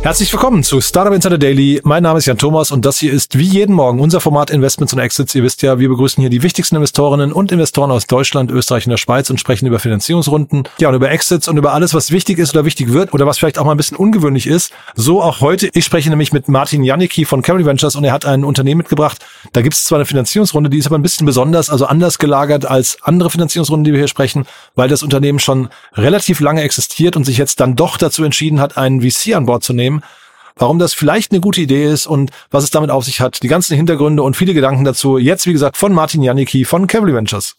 Herzlich willkommen zu Startup Insider Daily. Mein Name ist Jan Thomas und das hier ist wie jeden Morgen unser Format Investments und Exits. Ihr wisst ja, wir begrüßen hier die wichtigsten Investorinnen und Investoren aus Deutschland, Österreich und der Schweiz und sprechen über Finanzierungsrunden, ja und über Exits und über alles, was wichtig ist oder wichtig wird oder was vielleicht auch mal ein bisschen ungewöhnlich ist. So auch heute. Ich spreche nämlich mit Martin Janicki von Cavalry Ventures und er hat ein Unternehmen mitgebracht. Da gibt es zwar eine Finanzierungsrunde, die ist aber ein bisschen besonders, also anders gelagert als andere Finanzierungsrunden, die wir hier sprechen, weil das Unternehmen schon relativ lange existiert und sich jetzt dann doch dazu entschieden hat, einen VC an Bord zu nehmen warum das vielleicht eine gute Idee ist und was es damit auf sich hat. Die ganzen Hintergründe und viele Gedanken dazu. Jetzt, wie gesagt, von Martin Janicki von Cavalry Ventures.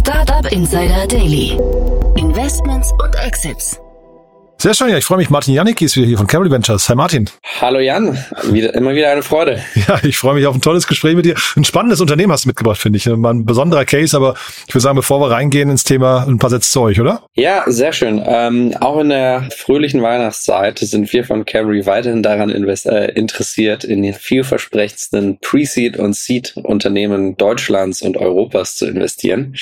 Startup Insider Daily. Investments und Exits. Sehr schön, ja, ich freue mich. Martin Janicki ist wieder hier von Cavalry Ventures. Hi Martin. Hallo Jan, wieder, immer wieder eine Freude. Ja, ich freue mich auf ein tolles Gespräch mit dir. Ein spannendes Unternehmen hast du mitgebracht, finde ich. Ein besonderer Case, aber ich würde sagen, bevor wir reingehen ins Thema, ein paar Sätze zu euch, oder? Ja, sehr schön. Ähm, auch in der fröhlichen Weihnachtszeit sind wir von Cavalry weiterhin daran invest äh, interessiert, in den vielversprechendsten Pre-Seed- und Seed-Unternehmen Deutschlands und Europas zu investieren.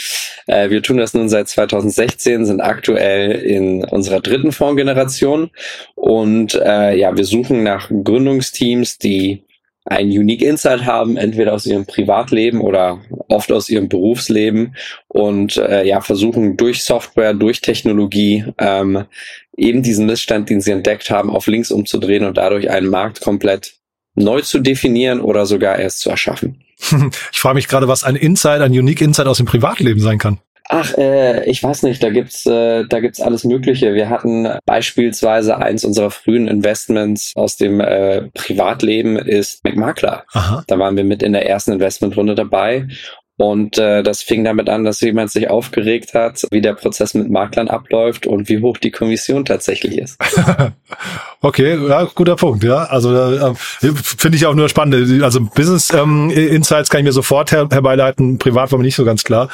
Äh, wir tun das nun seit 2016, sind aktuell in unserer dritten Fondsgeneration Generation. Und äh, ja, wir suchen nach Gründungsteams, die ein Unique Insight haben, entweder aus ihrem Privatleben oder oft aus ihrem Berufsleben und äh, ja versuchen durch Software, durch Technologie ähm, eben diesen Missstand, den sie entdeckt haben, auf links umzudrehen und dadurch einen Markt komplett neu zu definieren oder sogar erst zu erschaffen. Ich frage mich gerade, was ein Insight, ein Unique Insight aus dem Privatleben sein kann. Ach, äh, ich weiß nicht, da gibt's äh, da gibt's alles Mögliche. Wir hatten beispielsweise eins unserer frühen Investments aus dem äh, Privatleben ist McMakler. Aha. Da waren wir mit in der ersten Investmentrunde dabei und äh, das fing damit an, dass jemand sich aufgeregt hat, wie der Prozess mit Maklern abläuft und wie hoch die Kommission tatsächlich ist. okay, ja, guter Punkt, ja. Also äh, finde ich auch nur spannend. Also Business ähm, Insights kann ich mir sofort her herbeileiten, privat war mir nicht so ganz klar.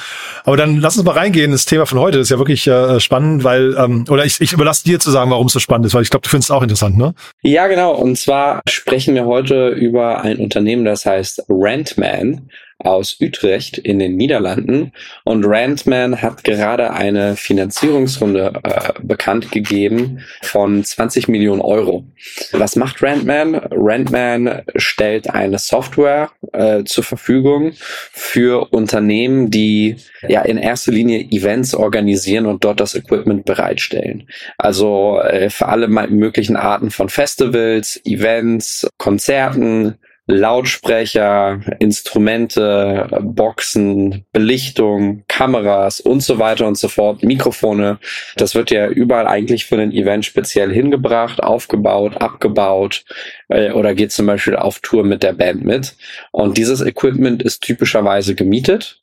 Aber dann lass uns mal reingehen. Das Thema von heute ist ja wirklich äh, spannend, weil, ähm, oder ich, ich überlasse dir zu sagen, warum es so spannend ist, weil ich glaube, du findest es auch interessant, ne? Ja, genau. Und zwar sprechen wir heute über ein Unternehmen, das heißt Rentman aus Utrecht in den Niederlanden. Und Randman hat gerade eine Finanzierungsrunde äh, bekannt gegeben von 20 Millionen Euro. Was macht Randman? Randman stellt eine Software äh, zur Verfügung für Unternehmen, die ja in erster Linie Events organisieren und dort das Equipment bereitstellen. Also äh, für alle möglichen Arten von Festivals, Events, Konzerten, Lautsprecher, Instrumente, Boxen, Belichtung, Kameras und so weiter und so fort, Mikrofone. Das wird ja überall eigentlich für ein Event speziell hingebracht, aufgebaut, abgebaut äh, oder geht zum Beispiel auf Tour mit der Band mit. Und dieses Equipment ist typischerweise gemietet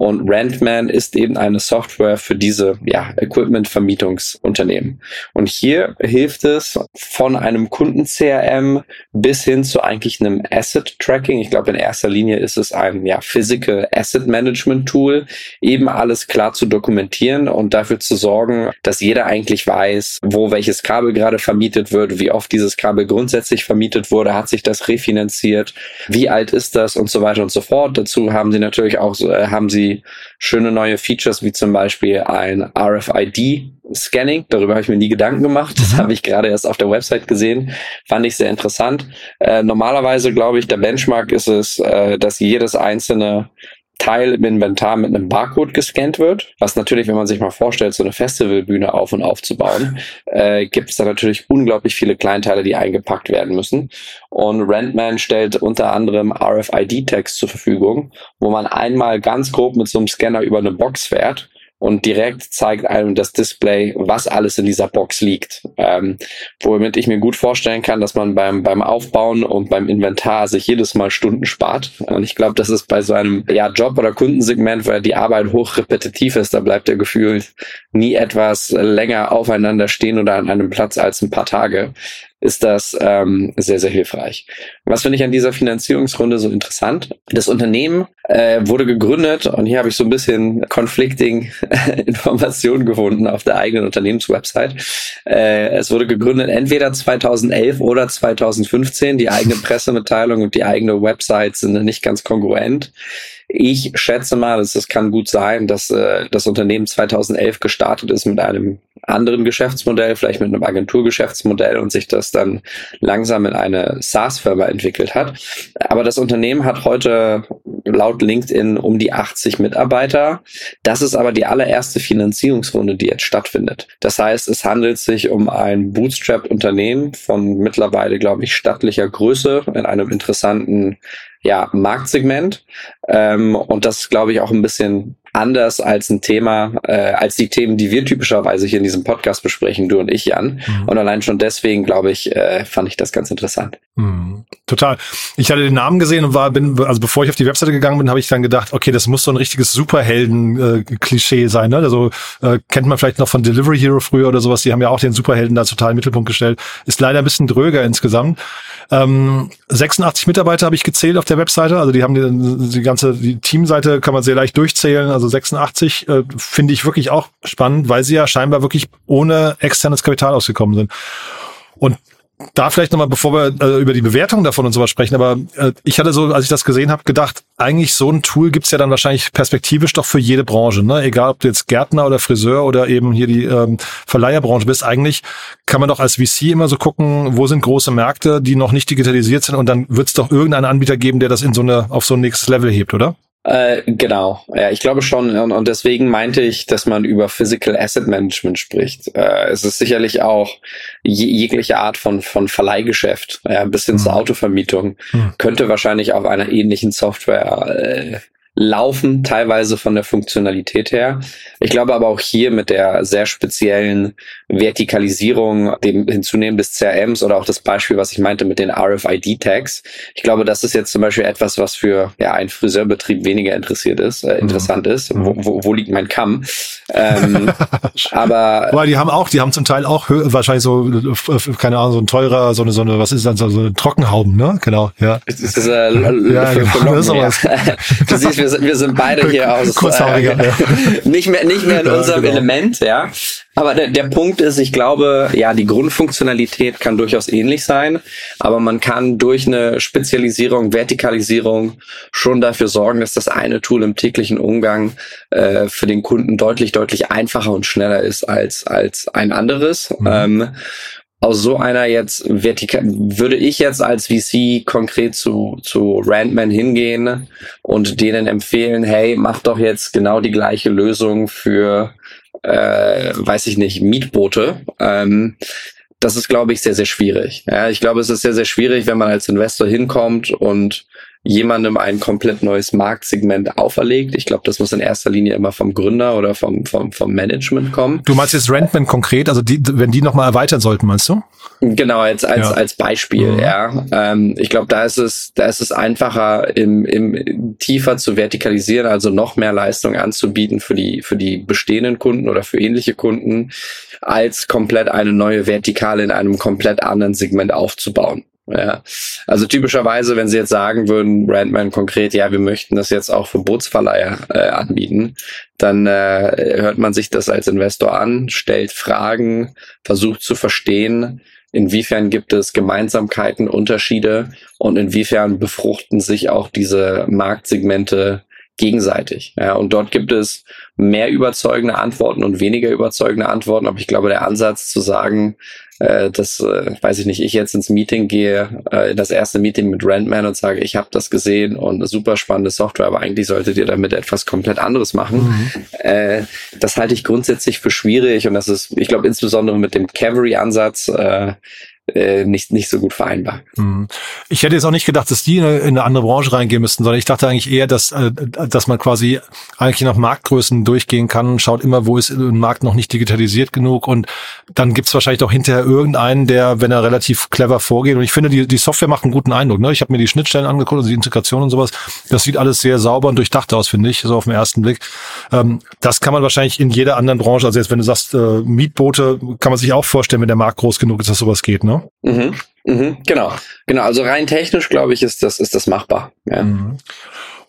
und Rentman ist eben eine Software für diese ja, Equipment-Vermietungsunternehmen. Und hier hilft es von einem Kunden-CRM bis hin zu eigentlich einem Asset-Tracking. Ich glaube, in erster Linie ist es ein ja, Physical Asset Management Tool, eben alles klar zu dokumentieren und dafür zu sorgen, dass jeder eigentlich weiß, wo welches Kabel gerade vermietet wird, wie oft dieses Kabel grundsätzlich vermietet wurde, hat sich das refinanziert, wie alt ist das und so weiter und so fort. Dazu haben sie natürlich auch, äh, haben sie schöne neue Features wie zum Beispiel ein RFID-Scanning. Darüber habe ich mir nie Gedanken gemacht. Das mhm. habe ich gerade erst auf der Website gesehen. Fand ich sehr interessant. Äh, normalerweise glaube ich, der Benchmark ist es, äh, dass jedes einzelne Teil im Inventar mit einem Barcode gescannt wird. Was natürlich, wenn man sich mal vorstellt, so eine Festivalbühne auf und aufzubauen, äh, gibt es da natürlich unglaublich viele Kleinteile, die eingepackt werden müssen. Und Rentman stellt unter anderem RFID-Tags zur Verfügung, wo man einmal ganz grob mit so einem Scanner über eine Box fährt und direkt zeigt einem das Display, was alles in dieser Box liegt. Ähm, womit ich mir gut vorstellen kann, dass man beim, beim Aufbauen und beim Inventar sich jedes Mal Stunden spart. Und ich glaube, das ist bei so einem ja, Job- oder Kundensegment, weil die Arbeit hoch repetitiv ist, da bleibt der Gefühl nie etwas länger aufeinander stehen oder an einem Platz als ein paar Tage ist das ähm, sehr, sehr hilfreich. Was finde ich an dieser Finanzierungsrunde so interessant? Das Unternehmen äh, wurde gegründet und hier habe ich so ein bisschen conflicting Informationen gefunden auf der eigenen Unternehmenswebsite. Äh, es wurde gegründet entweder 2011 oder 2015. Die eigene Pressemitteilung und die eigene Website sind nicht ganz kongruent. Ich schätze mal, es kann gut sein, dass äh, das Unternehmen 2011 gestartet ist mit einem anderen Geschäftsmodell, vielleicht mit einem Agenturgeschäftsmodell und sich das dann langsam in eine SaaS-Firma entwickelt hat. Aber das Unternehmen hat heute laut LinkedIn um die 80 Mitarbeiter. Das ist aber die allererste Finanzierungsrunde, die jetzt stattfindet. Das heißt, es handelt sich um ein Bootstrap-Unternehmen von mittlerweile, glaube ich, stattlicher Größe in einem interessanten ja, Marktsegment. Ähm, und das ist, glaube ich, auch ein bisschen anders als ein Thema, äh, als die Themen, die wir typischerweise hier in diesem Podcast besprechen, du und ich, Jan. Mhm. Und allein schon deswegen, glaube ich, äh, fand ich das ganz interessant. Mhm. Total. Ich hatte den Namen gesehen und war, bin, also bevor ich auf die Webseite gegangen bin, habe ich dann gedacht, okay, das muss so ein richtiges Superhelden-Klischee äh, sein. Ne? Also äh, kennt man vielleicht noch von Delivery Hero früher oder sowas. Die haben ja auch den Superhelden da total im Mittelpunkt gestellt. Ist leider ein bisschen dröger insgesamt. Ähm, 86 Mitarbeiter habe ich gezählt auf der Webseite. Also die haben die, die ganze die Teamseite kann man sehr leicht durchzählen. Also 86 äh, finde ich wirklich auch spannend, weil sie ja scheinbar wirklich ohne externes Kapital ausgekommen sind. Und da vielleicht nochmal, bevor wir äh, über die Bewertung davon und sowas sprechen, aber äh, ich hatte so, als ich das gesehen habe, gedacht, eigentlich so ein Tool gibt's ja dann wahrscheinlich perspektivisch doch für jede Branche. Ne? Egal, ob du jetzt Gärtner oder Friseur oder eben hier die ähm, Verleiherbranche bist, eigentlich kann man doch als VC immer so gucken, wo sind große Märkte, die noch nicht digitalisiert sind und dann wird's doch irgendeinen Anbieter geben, der das in so eine auf so ein nächstes Level hebt, oder? Äh, genau, ja, ich glaube schon. Und, und, deswegen meinte ich, dass man über Physical Asset Management spricht. Äh, es ist sicherlich auch je, jegliche Art von, von Verleihgeschäft, ja, bis hin mhm. zur Autovermietung, mhm. könnte wahrscheinlich auf einer ähnlichen Software äh, laufen, teilweise von der Funktionalität her. Ich glaube aber auch hier mit der sehr speziellen Vertikalisierung, dem Hinzunehmen des CRMs oder auch das Beispiel, was ich meinte mit den RFID-Tags. Ich glaube, das ist jetzt zum Beispiel etwas, was für ja, einen Friseurbetrieb weniger interessiert ist, äh, interessant mhm. ist. Wo, wo, wo liegt mein Kamm? Ähm, aber Weil die haben auch, die haben zum Teil auch wahrscheinlich so, keine Ahnung, so ein teurer, so eine, so eine, was ist dann so, eine Trockenhauben, ne? Genau, ja. Das ist, äh, ja, genau. für Locken, ja. du siehst, wir sind, wir sind beide hier aus äh, ja. nicht mehr nicht mehr in unserem genau. Element, ja. Aber der, der Punkt ist, ich glaube, ja, die Grundfunktionalität kann durchaus ähnlich sein, aber man kann durch eine Spezialisierung, Vertikalisierung schon dafür sorgen, dass das eine Tool im täglichen Umgang äh, für den Kunden deutlich, deutlich einfacher und schneller ist als, als ein anderes. Mhm. Ähm, aus so einer jetzt vertikal würde ich jetzt als VC konkret zu zu Randman hingehen und denen empfehlen, hey, mach doch jetzt genau die gleiche Lösung für äh, weiß ich nicht Mietboote. Ähm, das ist, glaube ich, sehr, sehr schwierig. Ja, ich glaube, es ist sehr, sehr schwierig, wenn man als Investor hinkommt und jemandem ein komplett neues Marktsegment auferlegt. Ich glaube, das muss in erster Linie immer vom Gründer oder vom, vom, vom Management kommen. Du meinst jetzt Rentman konkret, also die, wenn die nochmal erweitern sollten, meinst du? Genau, jetzt als, ja. als Beispiel, mhm. ja. Ähm, ich glaube, da ist es, da ist es einfacher, im, im tiefer zu vertikalisieren, also noch mehr Leistung anzubieten für die, für die bestehenden Kunden oder für ähnliche Kunden, als komplett eine neue Vertikale in einem komplett anderen Segment aufzubauen. Ja, also typischerweise, wenn Sie jetzt sagen würden, Brandman konkret, ja, wir möchten das jetzt auch für Bootsverleiher äh, anbieten, dann äh, hört man sich das als Investor an, stellt Fragen, versucht zu verstehen, inwiefern gibt es Gemeinsamkeiten, Unterschiede und inwiefern befruchten sich auch diese Marktsegmente gegenseitig. Ja, und dort gibt es mehr überzeugende Antworten und weniger überzeugende Antworten. Aber ich glaube, der Ansatz zu sagen, äh, dass, äh, weiß ich nicht, ich jetzt ins Meeting gehe, äh, in das erste Meeting mit Randman und sage, ich habe das gesehen und super spannende Software, aber eigentlich solltet ihr damit etwas komplett anderes machen. Mhm. Äh, das halte ich grundsätzlich für schwierig und das ist, ich glaube, insbesondere mit dem Cavalry-Ansatz äh, äh, nicht, nicht so gut vereinbar. Mhm. Ich hätte jetzt auch nicht gedacht, dass die in eine, in eine andere Branche reingehen müssten, sondern ich dachte eigentlich eher, dass, äh, dass man quasi eigentlich nach Marktgrößen durchgehen kann, schaut immer, wo ist ein Markt noch nicht digitalisiert genug und dann gibt's wahrscheinlich auch hinterher irgendeinen, der, wenn er relativ clever vorgeht und ich finde, die, die Software macht einen guten Eindruck. Ne? Ich habe mir die Schnittstellen angeguckt, also die Integration und sowas, das sieht alles sehr sauber und durchdacht aus, finde ich, so auf den ersten Blick. Ähm, das kann man wahrscheinlich in jeder anderen Branche, also jetzt wenn du sagst, äh, Mietboote, kann man sich auch vorstellen, wenn der Markt groß genug ist, dass sowas geht, ne? Mhm. Mhm. Genau, genau. Also rein technisch, glaube ich, ist das, ist das machbar. Ja. Mhm.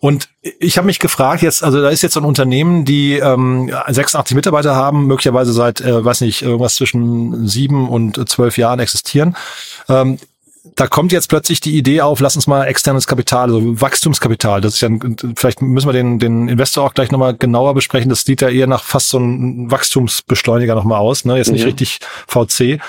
Und ich habe mich gefragt jetzt, also da ist jetzt so ein Unternehmen, die ähm, 86 Mitarbeiter haben, möglicherweise seit, äh, weiß nicht, irgendwas zwischen sieben und zwölf Jahren existieren. Ähm, da kommt jetzt plötzlich die Idee auf, lass uns mal externes Kapital, also Wachstumskapital. Das ist ja, vielleicht müssen wir den, den Investor auch gleich nochmal genauer besprechen. Das sieht ja eher nach fast so einem Wachstumsbeschleuniger nochmal aus, ne? Jetzt nicht mhm. richtig VC.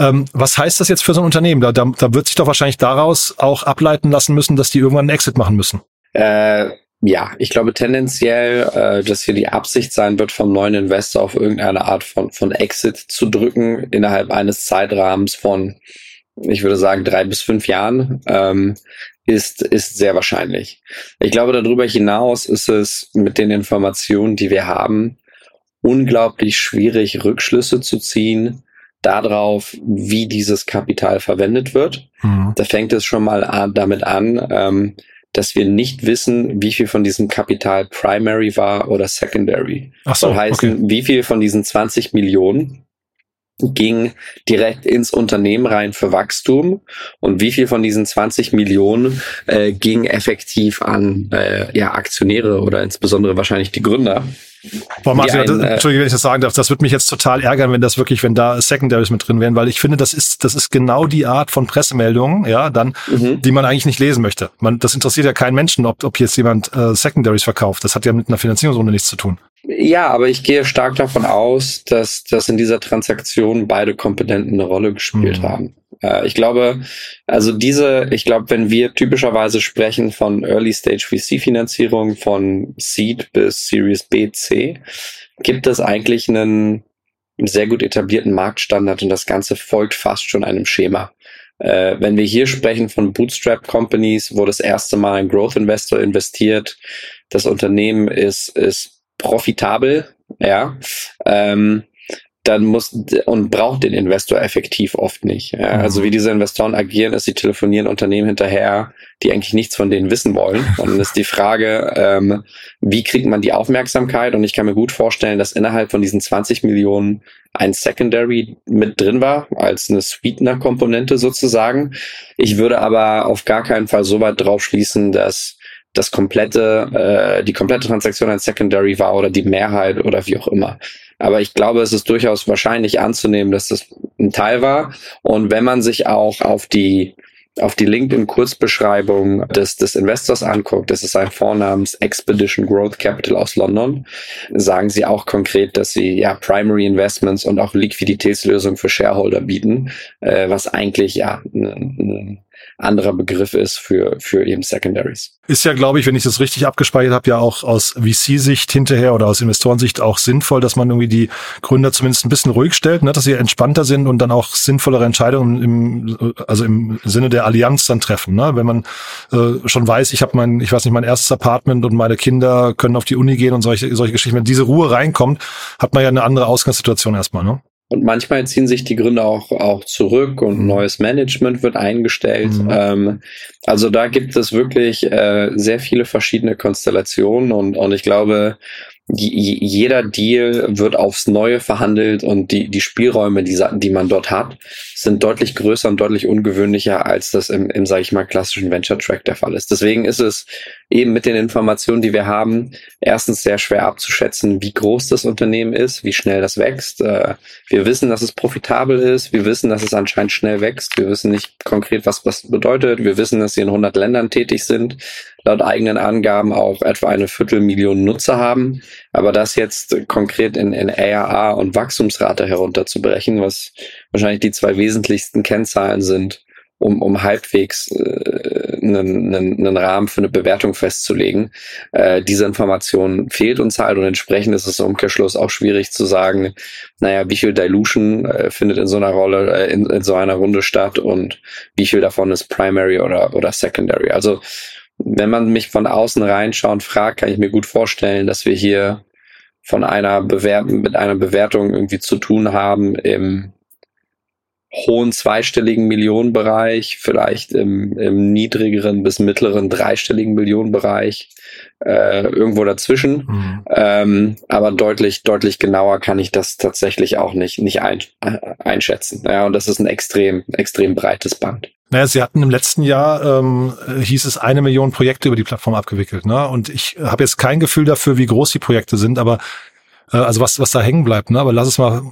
Ähm, was heißt das jetzt für so ein Unternehmen? Da, da, da wird sich doch wahrscheinlich daraus auch ableiten lassen müssen, dass die irgendwann einen Exit machen müssen. Äh, ja, ich glaube tendenziell, äh, dass hier die Absicht sein wird, vom neuen Investor auf irgendeine Art von, von Exit zu drücken innerhalb eines Zeitrahmens von, ich würde sagen, drei bis fünf Jahren. Ähm, ist, ist sehr wahrscheinlich. Ich glaube, darüber hinaus ist es mit den Informationen, die wir haben, unglaublich schwierig, Rückschlüsse zu ziehen, darauf, wie dieses Kapital verwendet wird. Mhm. Da fängt es schon mal an, damit an, ähm, dass wir nicht wissen, wie viel von diesem Kapital Primary war oder Secondary. Ach so, Soll heißen, okay. wie viel von diesen 20 Millionen ging direkt ins Unternehmen rein für Wachstum und wie viel von diesen 20 Millionen äh, ging effektiv an äh, ja, Aktionäre oder insbesondere wahrscheinlich die Gründer. Boah, Martin, ein, das, Entschuldige, wenn ich das sagen darf, das würde mich jetzt total ärgern, wenn das wirklich, wenn da Secondaries mit drin wären, weil ich finde, das ist, das ist genau die Art von Pressemeldungen, ja, dann, mhm. die man eigentlich nicht lesen möchte. Man, das interessiert ja keinen Menschen, ob, ob jetzt jemand äh, Secondaries verkauft. Das hat ja mit einer Finanzierungsrunde nichts zu tun. Ja, aber ich gehe stark davon aus, dass, dass in dieser Transaktion beide Kompetenten eine Rolle gespielt mhm. haben. Äh, ich glaube, also diese, ich glaube, wenn wir typischerweise sprechen von Early Stage VC Finanzierung von Seed bis Series B, C, gibt es eigentlich einen sehr gut etablierten Marktstandard und das Ganze folgt fast schon einem Schema. Äh, wenn wir hier sprechen von Bootstrap Companies, wo das erste Mal ein Growth Investor investiert, das Unternehmen ist, ist profitabel, ja, ähm, dann muss und braucht den Investor effektiv oft nicht. Ja. Mhm. Also wie diese Investoren agieren, ist, sie telefonieren Unternehmen hinterher, die eigentlich nichts von denen wissen wollen. Und dann ist die Frage, ähm, wie kriegt man die Aufmerksamkeit? Und ich kann mir gut vorstellen, dass innerhalb von diesen 20 Millionen ein Secondary mit drin war, als eine Sweetener-Komponente sozusagen. Ich würde aber auf gar keinen Fall so weit drauf schließen, dass das komplette, äh, die komplette Transaktion ein Secondary war oder die Mehrheit oder wie auch immer. Aber ich glaube, es ist durchaus wahrscheinlich anzunehmen, dass das ein Teil war. Und wenn man sich auch auf die auf die LinkedIn-Kurzbeschreibung des, des Investors anguckt, das ist ein Fonds namens Expedition Growth Capital aus London, sagen sie auch konkret, dass sie ja Primary Investments und auch Liquiditätslösungen für Shareholder bieten, äh, was eigentlich ja ein anderer Begriff ist für, für eben Secondaries. Ist ja, glaube ich, wenn ich das richtig abgespeichert habe, ja auch aus VC-Sicht hinterher oder aus Investorensicht auch sinnvoll, dass man irgendwie die Gründer zumindest ein bisschen ruhig stellt, ne, dass sie entspannter sind und dann auch sinnvollere Entscheidungen im, also im Sinne der Allianz dann treffen. Ne? Wenn man äh, schon weiß, ich habe mein, ich weiß nicht, mein erstes Apartment und meine Kinder können auf die Uni gehen und solche, solche Geschichten. Wenn diese Ruhe reinkommt, hat man ja eine andere Ausgangssituation erstmal. Ne? Und manchmal ziehen sich die Gründer auch, auch zurück und mhm. neues Management wird eingestellt. Mhm. Ähm, also da gibt es wirklich äh, sehr viele verschiedene Konstellationen und, und ich glaube, jeder Deal wird aufs Neue verhandelt und die, die Spielräume, die, die man dort hat, sind deutlich größer und deutlich ungewöhnlicher, als das im, im sage ich mal, klassischen Venture-Track der Fall ist. Deswegen ist es eben mit den Informationen, die wir haben, erstens sehr schwer abzuschätzen, wie groß das Unternehmen ist, wie schnell das wächst. Äh, wir wissen, dass es profitabel ist. Wir wissen, dass es anscheinend schnell wächst. Wir wissen nicht konkret, was das bedeutet. Wir wissen, dass sie in 100 Ländern tätig sind laut eigenen Angaben auch etwa eine Viertelmillion Nutzer haben. Aber das jetzt konkret in, in ARA und Wachstumsrate herunterzubrechen, was wahrscheinlich die zwei wesentlichsten Kennzahlen sind, um, um halbwegs äh, einen, einen, einen Rahmen für eine Bewertung festzulegen. Äh, diese Information fehlt uns halt und entsprechend ist es im Umkehrschluss auch schwierig zu sagen, naja, wie viel Dilution äh, findet in so einer Rolle, äh, in, in so einer Runde statt und wie viel davon ist Primary oder, oder Secondary. Also wenn man mich von außen reinschauen fragt, kann ich mir gut vorstellen, dass wir hier von einer Bewertung, mit einer Bewertung irgendwie zu tun haben im hohen zweistelligen Millionenbereich, vielleicht im, im niedrigeren bis mittleren dreistelligen Millionenbereich, äh, irgendwo dazwischen. Mhm. Ähm, aber deutlich, deutlich genauer kann ich das tatsächlich auch nicht, nicht ein, äh, einschätzen. Ja, und das ist ein extrem, extrem breites Band. Naja, sie hatten im letzten Jahr, ähm, hieß es, eine Million Projekte über die Plattform abgewickelt. Ne? Und ich habe jetzt kein Gefühl dafür, wie groß die Projekte sind, aber äh, also was, was da hängen bleibt. Ne? Aber lass es mal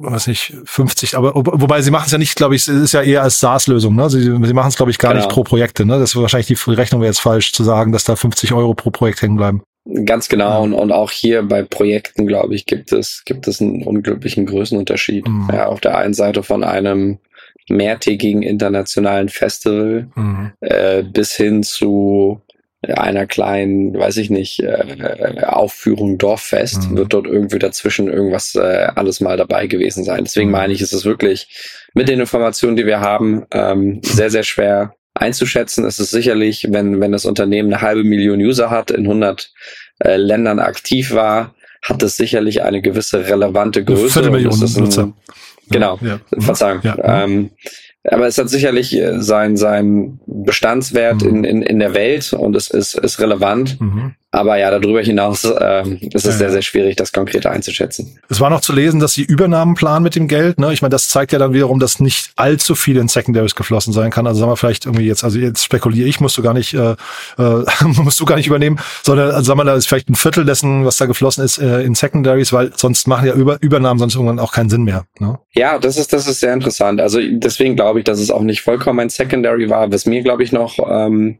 weiß nicht, 50, aber wobei sie machen es ja nicht, glaube ich, es ist ja eher als SaaS-Lösung, ne? Sie, sie machen es, glaube ich, gar genau. nicht pro Projekte, ne? Das ist wahrscheinlich die Rechnung wäre jetzt falsch zu sagen, dass da 50 Euro pro Projekt hängen bleiben. Ganz genau. Und, und auch hier bei Projekten, glaube ich, gibt es, gibt es einen unglücklichen Größenunterschied. Mhm. Ja, auf der einen Seite von einem mehrtägigen internationalen Festival mhm. äh, bis hin zu einer kleinen, weiß ich nicht, äh, Aufführung Dorffest, mhm. wird dort irgendwie dazwischen irgendwas äh, alles mal dabei gewesen sein. Deswegen mhm. meine ich, ist es wirklich mit den Informationen, die wir haben, ähm, sehr, sehr schwer einzuschätzen. Es ist sicherlich, wenn, wenn das Unternehmen eine halbe Million User hat, in 100 äh, Ländern aktiv war, hat es sicherlich eine gewisse relevante Größe. Eine Viertelmillion Nutzer. Genau, ja. Verzeihung. Ja. Ähm, aber es hat sicherlich äh, sein, sein Bestandswert mhm. in, in, in der Welt und es ist, ist relevant. Mhm. Aber ja, darüber hinaus äh, ist es ja, sehr, sehr schwierig, das konkreter einzuschätzen. Es war noch zu lesen, dass sie Übernahmen planen mit dem Geld. Ne? Ich meine, das zeigt ja dann wiederum, dass nicht allzu viel in Secondaries geflossen sein kann. Also sagen wir vielleicht irgendwie jetzt, also jetzt spekuliere ich, musst du gar nicht, äh, äh, musst du gar nicht übernehmen, sondern also sagen wir, da ist vielleicht ein Viertel dessen, was da geflossen ist, äh, in Secondaries, weil sonst machen ja Über Übernahmen sonst irgendwann auch keinen Sinn mehr. Ne? Ja, das ist, das ist sehr interessant. Also deswegen glaube ich, dass es auch nicht vollkommen ein Secondary war. Was mir, glaube ich, noch ähm,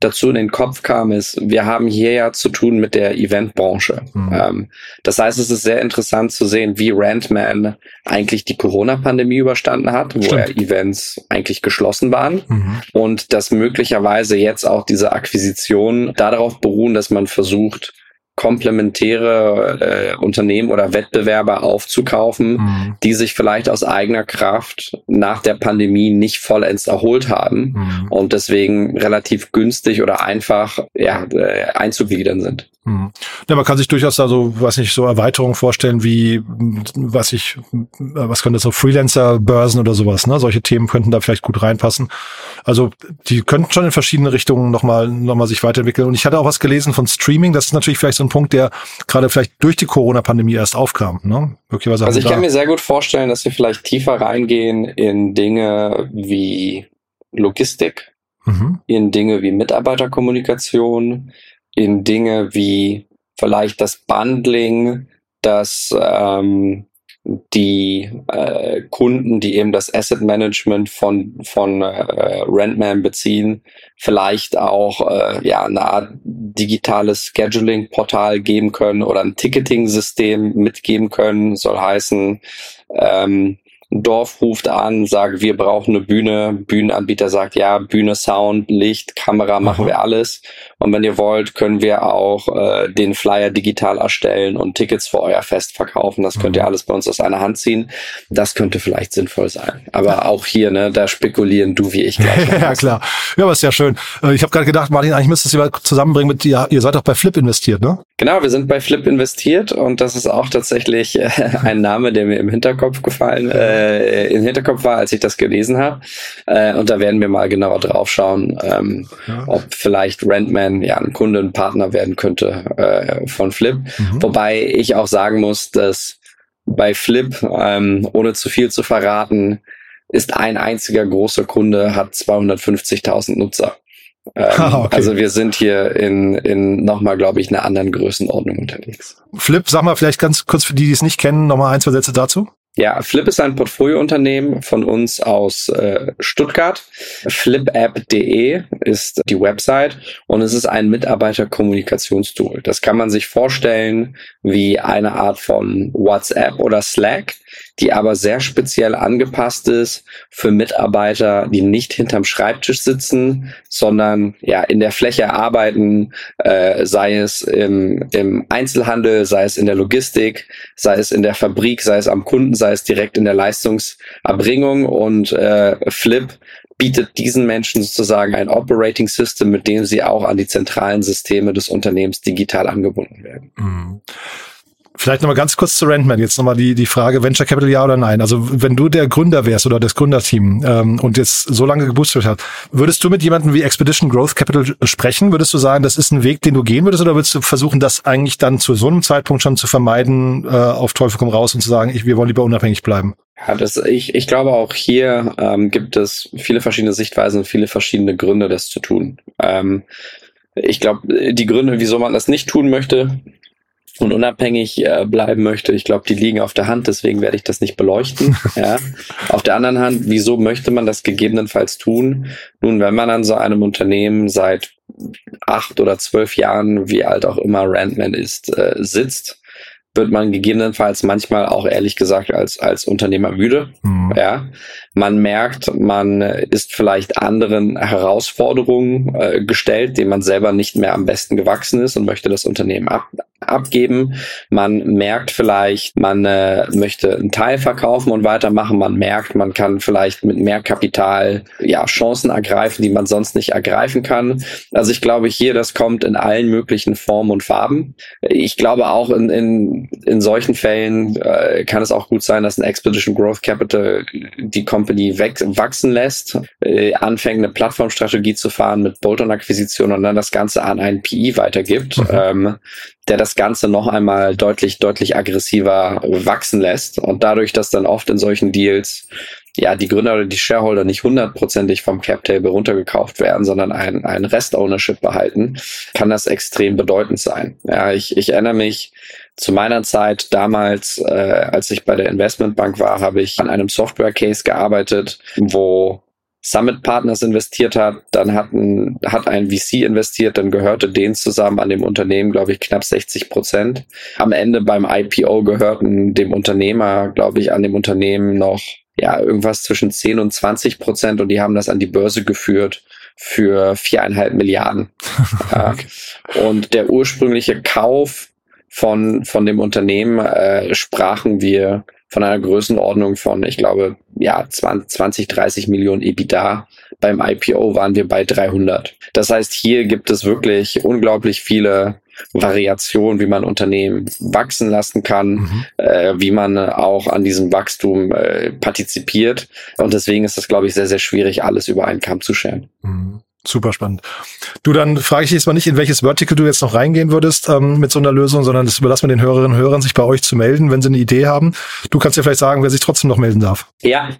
dazu in den Kopf kam, ist, wir haben hier ja zu tun mit der Eventbranche. Mhm. Ähm, das heißt, es ist sehr interessant zu sehen, wie Randman eigentlich die Corona-Pandemie überstanden hat, wo ja Events eigentlich geschlossen waren mhm. und dass möglicherweise jetzt auch diese Akquisitionen darauf beruhen, dass man versucht, komplementäre äh, Unternehmen oder Wettbewerber aufzukaufen, mhm. die sich vielleicht aus eigener Kraft nach der Pandemie nicht vollends erholt haben mhm. und deswegen relativ günstig oder einfach ja, äh, einzugliedern sind. Mhm. Ja, man kann sich durchaus da so, was nicht, so Erweiterungen vorstellen wie, was ich, was könnte so Freelancer-Börsen oder sowas, ne? Solche Themen könnten da vielleicht gut reinpassen. Also, die könnten schon in verschiedene Richtungen nochmal, nochmal sich weiterentwickeln. Und ich hatte auch was gelesen von Streaming. Das ist natürlich vielleicht so ein Punkt, der gerade vielleicht durch die Corona-Pandemie erst aufkam. Ne? Möglicherweise also ich kann mir sehr gut vorstellen, dass wir vielleicht tiefer reingehen in Dinge wie Logistik, mhm. in Dinge wie Mitarbeiterkommunikation, in Dinge wie vielleicht das Bundling, das ähm, die äh, Kunden, die eben das Asset Management von, von äh, Rentman beziehen, vielleicht auch äh, ja, eine Art digitales Scheduling-Portal geben können oder ein Ticketing-System mitgeben können. Soll heißen, ähm, Dorf ruft an, sagt, wir brauchen eine Bühne. Bühnenanbieter sagt, ja, Bühne, Sound, Licht, Kamera, machen wir alles. Und wenn ihr wollt, können wir auch äh, den Flyer digital erstellen und Tickets für euer Fest verkaufen. Das könnt ihr alles bei uns aus einer Hand ziehen. Das könnte vielleicht sinnvoll sein. Aber auch hier, ne, da spekulieren du wie ich gleich. ja, klar. Ja, aber ist ja schön. Äh, ich habe gerade gedacht, Martin, eigentlich müsstest du zusammenbringen mit dir. Ihr seid doch bei Flip investiert, ne? Genau, wir sind bei Flip investiert und das ist auch tatsächlich äh, ein Name, der mir im Hinterkopf gefallen äh, im Hinterkopf war, als ich das gelesen habe. Äh, und da werden wir mal genauer drauf schauen, ähm, ja. ob vielleicht Rentman ja ein Kunde, ein Partner werden könnte äh, von Flip. Mhm. Wobei ich auch sagen muss, dass bei Flip, ähm, ohne zu viel zu verraten, ist ein einziger großer Kunde, hat 250.000 Nutzer. Ähm, ah, okay. Also wir sind hier in, in nochmal, glaube ich, einer anderen Größenordnung unterwegs. Flip, sag mal vielleicht ganz kurz für die, die es nicht kennen, nochmal ein, zwei Sätze dazu. Ja, Flip ist ein Portfoliounternehmen von uns aus äh, Stuttgart. Flipapp.de ist die Website und es ist ein Mitarbeiterkommunikationstool. Das kann man sich vorstellen wie eine Art von WhatsApp oder Slack, die aber sehr speziell angepasst ist für Mitarbeiter, die nicht hinterm Schreibtisch sitzen, sondern ja in der Fläche arbeiten, äh, sei es im, im Einzelhandel, sei es in der Logistik, sei es in der Fabrik, sei es am Kunden, sei es direkt in der Leistungserbringung und äh, Flip bietet diesen Menschen sozusagen ein Operating System, mit dem sie auch an die zentralen Systeme des Unternehmens digital angebunden werden. Mhm. Vielleicht nochmal ganz kurz zu Rentman. Jetzt nochmal die, die Frage, Venture Capital ja oder nein. Also wenn du der Gründer wärst oder das Gründerteam ähm, und jetzt so lange geboostert hast, würdest du mit jemandem wie Expedition Growth Capital sprechen? Würdest du sagen, das ist ein Weg, den du gehen würdest oder würdest du versuchen, das eigentlich dann zu so einem Zeitpunkt schon zu vermeiden, äh, auf Teufel komm raus und zu sagen, ich, wir wollen lieber unabhängig bleiben? Ja, das, ich, ich glaube auch hier ähm, gibt es viele verschiedene Sichtweisen und viele verschiedene Gründe, das zu tun. Ähm, ich glaube, die Gründe, wieso man das nicht tun möchte, und unabhängig äh, bleiben möchte. Ich glaube, die liegen auf der Hand, deswegen werde ich das nicht beleuchten. ja. Auf der anderen Hand, wieso möchte man das gegebenenfalls tun? Nun, wenn man an so einem Unternehmen seit acht oder zwölf Jahren, wie alt auch immer Randman ist, äh, sitzt, wird man gegebenenfalls manchmal auch ehrlich gesagt als, als Unternehmer müde. Mhm. Ja, man merkt, man ist vielleicht anderen Herausforderungen äh, gestellt, denen man selber nicht mehr am besten gewachsen ist und möchte das Unternehmen ab, abgeben. Man merkt vielleicht, man äh, möchte einen Teil verkaufen und weitermachen. Man merkt, man kann vielleicht mit mehr Kapital ja Chancen ergreifen, die man sonst nicht ergreifen kann. Also ich glaube hier, das kommt in allen möglichen Formen und Farben. Ich glaube auch in, in, in solchen Fällen äh, kann es auch gut sein, dass ein Expedition Growth Capital die Company weg, wachsen lässt, äh, anfängt eine Plattformstrategie zu fahren mit Bolt-on-Akquisition und dann das Ganze an einen PI weitergibt. Mhm. Ähm, der das Ganze noch einmal deutlich, deutlich aggressiver wachsen lässt. Und dadurch, dass dann oft in solchen Deals ja die Gründer oder die Shareholder nicht hundertprozentig vom Cap Table runtergekauft werden, sondern ein, ein Rest-Ownership behalten, kann das extrem bedeutend sein. Ja, ich, ich erinnere mich zu meiner Zeit damals, äh, als ich bei der Investmentbank war, habe ich an einem Software-Case gearbeitet, wo Summit Partners investiert hat, dann hat ein, hat ein VC investiert, dann gehörte denen zusammen an dem Unternehmen, glaube ich, knapp 60 Prozent. Am Ende beim IPO gehörten dem Unternehmer, glaube ich, an dem Unternehmen noch ja irgendwas zwischen 10 und 20 Prozent und die haben das an die Börse geführt für viereinhalb Milliarden. okay. Und der ursprüngliche Kauf von, von dem Unternehmen äh, sprachen wir von einer Größenordnung von, ich glaube, ja, 20, 30 Millionen EBITDA. Beim IPO waren wir bei 300. Das heißt, hier gibt es wirklich unglaublich viele Variationen, wie man Unternehmen wachsen lassen kann, mhm. äh, wie man auch an diesem Wachstum äh, partizipiert. Und deswegen ist das, glaube ich, sehr, sehr schwierig, alles über einen Kamm zu scheren. Mhm. Super spannend. Du, dann frage ich jetzt mal nicht, in welches Vertical du jetzt noch reingehen würdest ähm, mit so einer Lösung, sondern das überlassen wir den Hörerinnen und Hörern, sich bei euch zu melden, wenn sie eine Idee haben. Du kannst ja vielleicht sagen, wer sich trotzdem noch melden darf. Ja,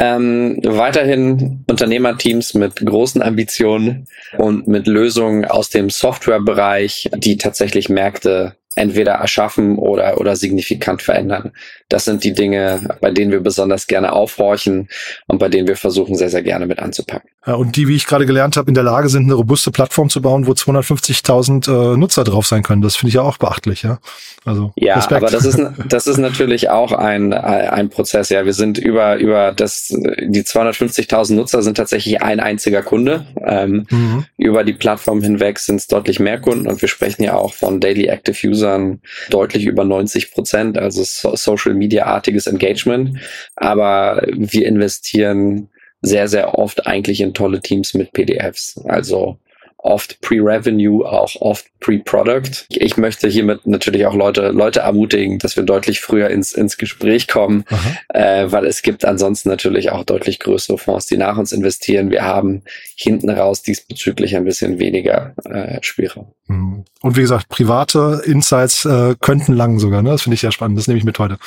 ähm, weiterhin Unternehmerteams mit großen Ambitionen und mit Lösungen aus dem Softwarebereich, die tatsächlich Märkte entweder erschaffen oder, oder signifikant verändern. Das sind die Dinge, bei denen wir besonders gerne aufhorchen und bei denen wir versuchen, sehr, sehr gerne mit anzupacken. Ja, und die, wie ich gerade gelernt habe, in der Lage sind, eine robuste Plattform zu bauen, wo 250.000 äh, Nutzer drauf sein können. Das finde ich ja auch beachtlich, ja. Also ja, Respekt. aber das ist das ist natürlich auch ein ein Prozess. Ja, wir sind über über das die 250.000 Nutzer sind tatsächlich ein einziger Kunde. Ähm, mhm. Über die Plattform hinweg sind es deutlich mehr Kunden und wir sprechen ja auch von Daily Active Usern deutlich über 90 Prozent, also Social Media artiges Engagement. Aber wir investieren sehr, sehr oft eigentlich in tolle Teams mit PDFs. Also oft Pre-Revenue, auch oft Pre-Product. Ich möchte hiermit natürlich auch Leute, Leute ermutigen, dass wir deutlich früher ins, ins Gespräch kommen, äh, weil es gibt ansonsten natürlich auch deutlich größere Fonds, die nach uns investieren. Wir haben hinten raus diesbezüglich ein bisschen weniger äh, Spielraum. Mhm. Und wie gesagt, private Insights äh, könnten lang sogar, ne? Das finde ich sehr spannend. Das nehme ich mit heute.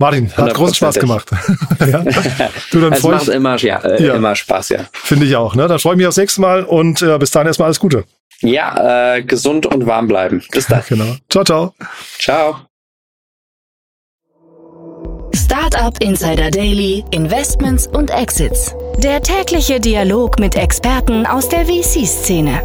Martin, hat großen Spaß gemacht. ja. Du, dann es macht ich, immer, ja, äh, ja. immer Spaß, ja. Finde ich auch. Ne? Dann freue ich mich aufs nächste Mal und äh, bis dahin erstmal alles Gute. Ja, äh, gesund und warm bleiben. Bis dann. genau. Ciao, ciao. Ciao. Startup Insider Daily, Investments und Exits. Der tägliche Dialog mit Experten aus der VC-Szene.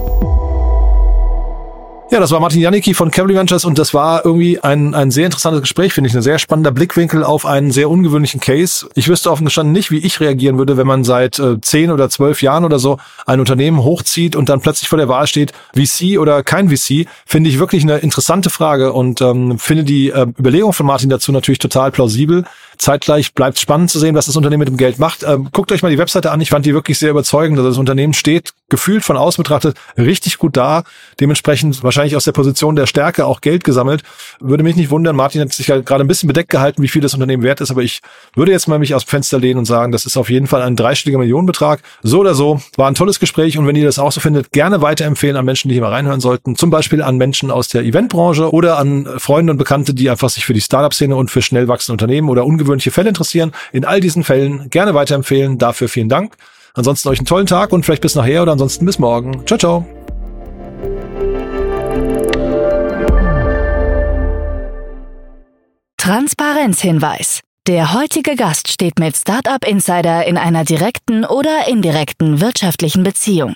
Ja, das war Martin Janicki von Cavalry Ventures und das war irgendwie ein, ein sehr interessantes Gespräch, finde ich. Ein sehr spannender Blickwinkel auf einen sehr ungewöhnlichen Case. Ich wüsste offen gestanden nicht, wie ich reagieren würde, wenn man seit äh, zehn oder zwölf Jahren oder so ein Unternehmen hochzieht und dann plötzlich vor der Wahl steht, VC oder kein VC. Finde ich wirklich eine interessante Frage und ähm, finde die äh, Überlegung von Martin dazu natürlich total plausibel. Zeitgleich bleibt spannend zu sehen, was das Unternehmen mit dem Geld macht. Ähm, guckt euch mal die Webseite an. Ich fand die wirklich sehr überzeugend. Also das Unternehmen steht gefühlt von außen betrachtet richtig gut da. Dementsprechend wahrscheinlich aus der Position der Stärke auch Geld gesammelt. Würde mich nicht wundern. Martin hat sich ja gerade ein bisschen bedeckt gehalten, wie viel das Unternehmen wert ist. Aber ich würde jetzt mal mich aus dem Fenster lehnen und sagen, das ist auf jeden Fall ein dreistelliger Millionenbetrag. So oder so war ein tolles Gespräch. Und wenn ihr das auch so findet, gerne weiterempfehlen an Menschen, die hier mal reinhören sollten. Zum Beispiel an Menschen aus der Eventbranche oder an Freunde und Bekannte, die einfach sich für die Startup-Szene und für schnell wachsende Unternehmen oder ungewöhnliche Fälle interessieren. In all diesen Fällen gerne weiterempfehlen. Dafür vielen Dank. Ansonsten euch einen tollen Tag und vielleicht bis nachher oder ansonsten bis morgen. Ciao, ciao. Transparenzhinweis. Der heutige Gast steht mit Startup Insider in einer direkten oder indirekten wirtschaftlichen Beziehung.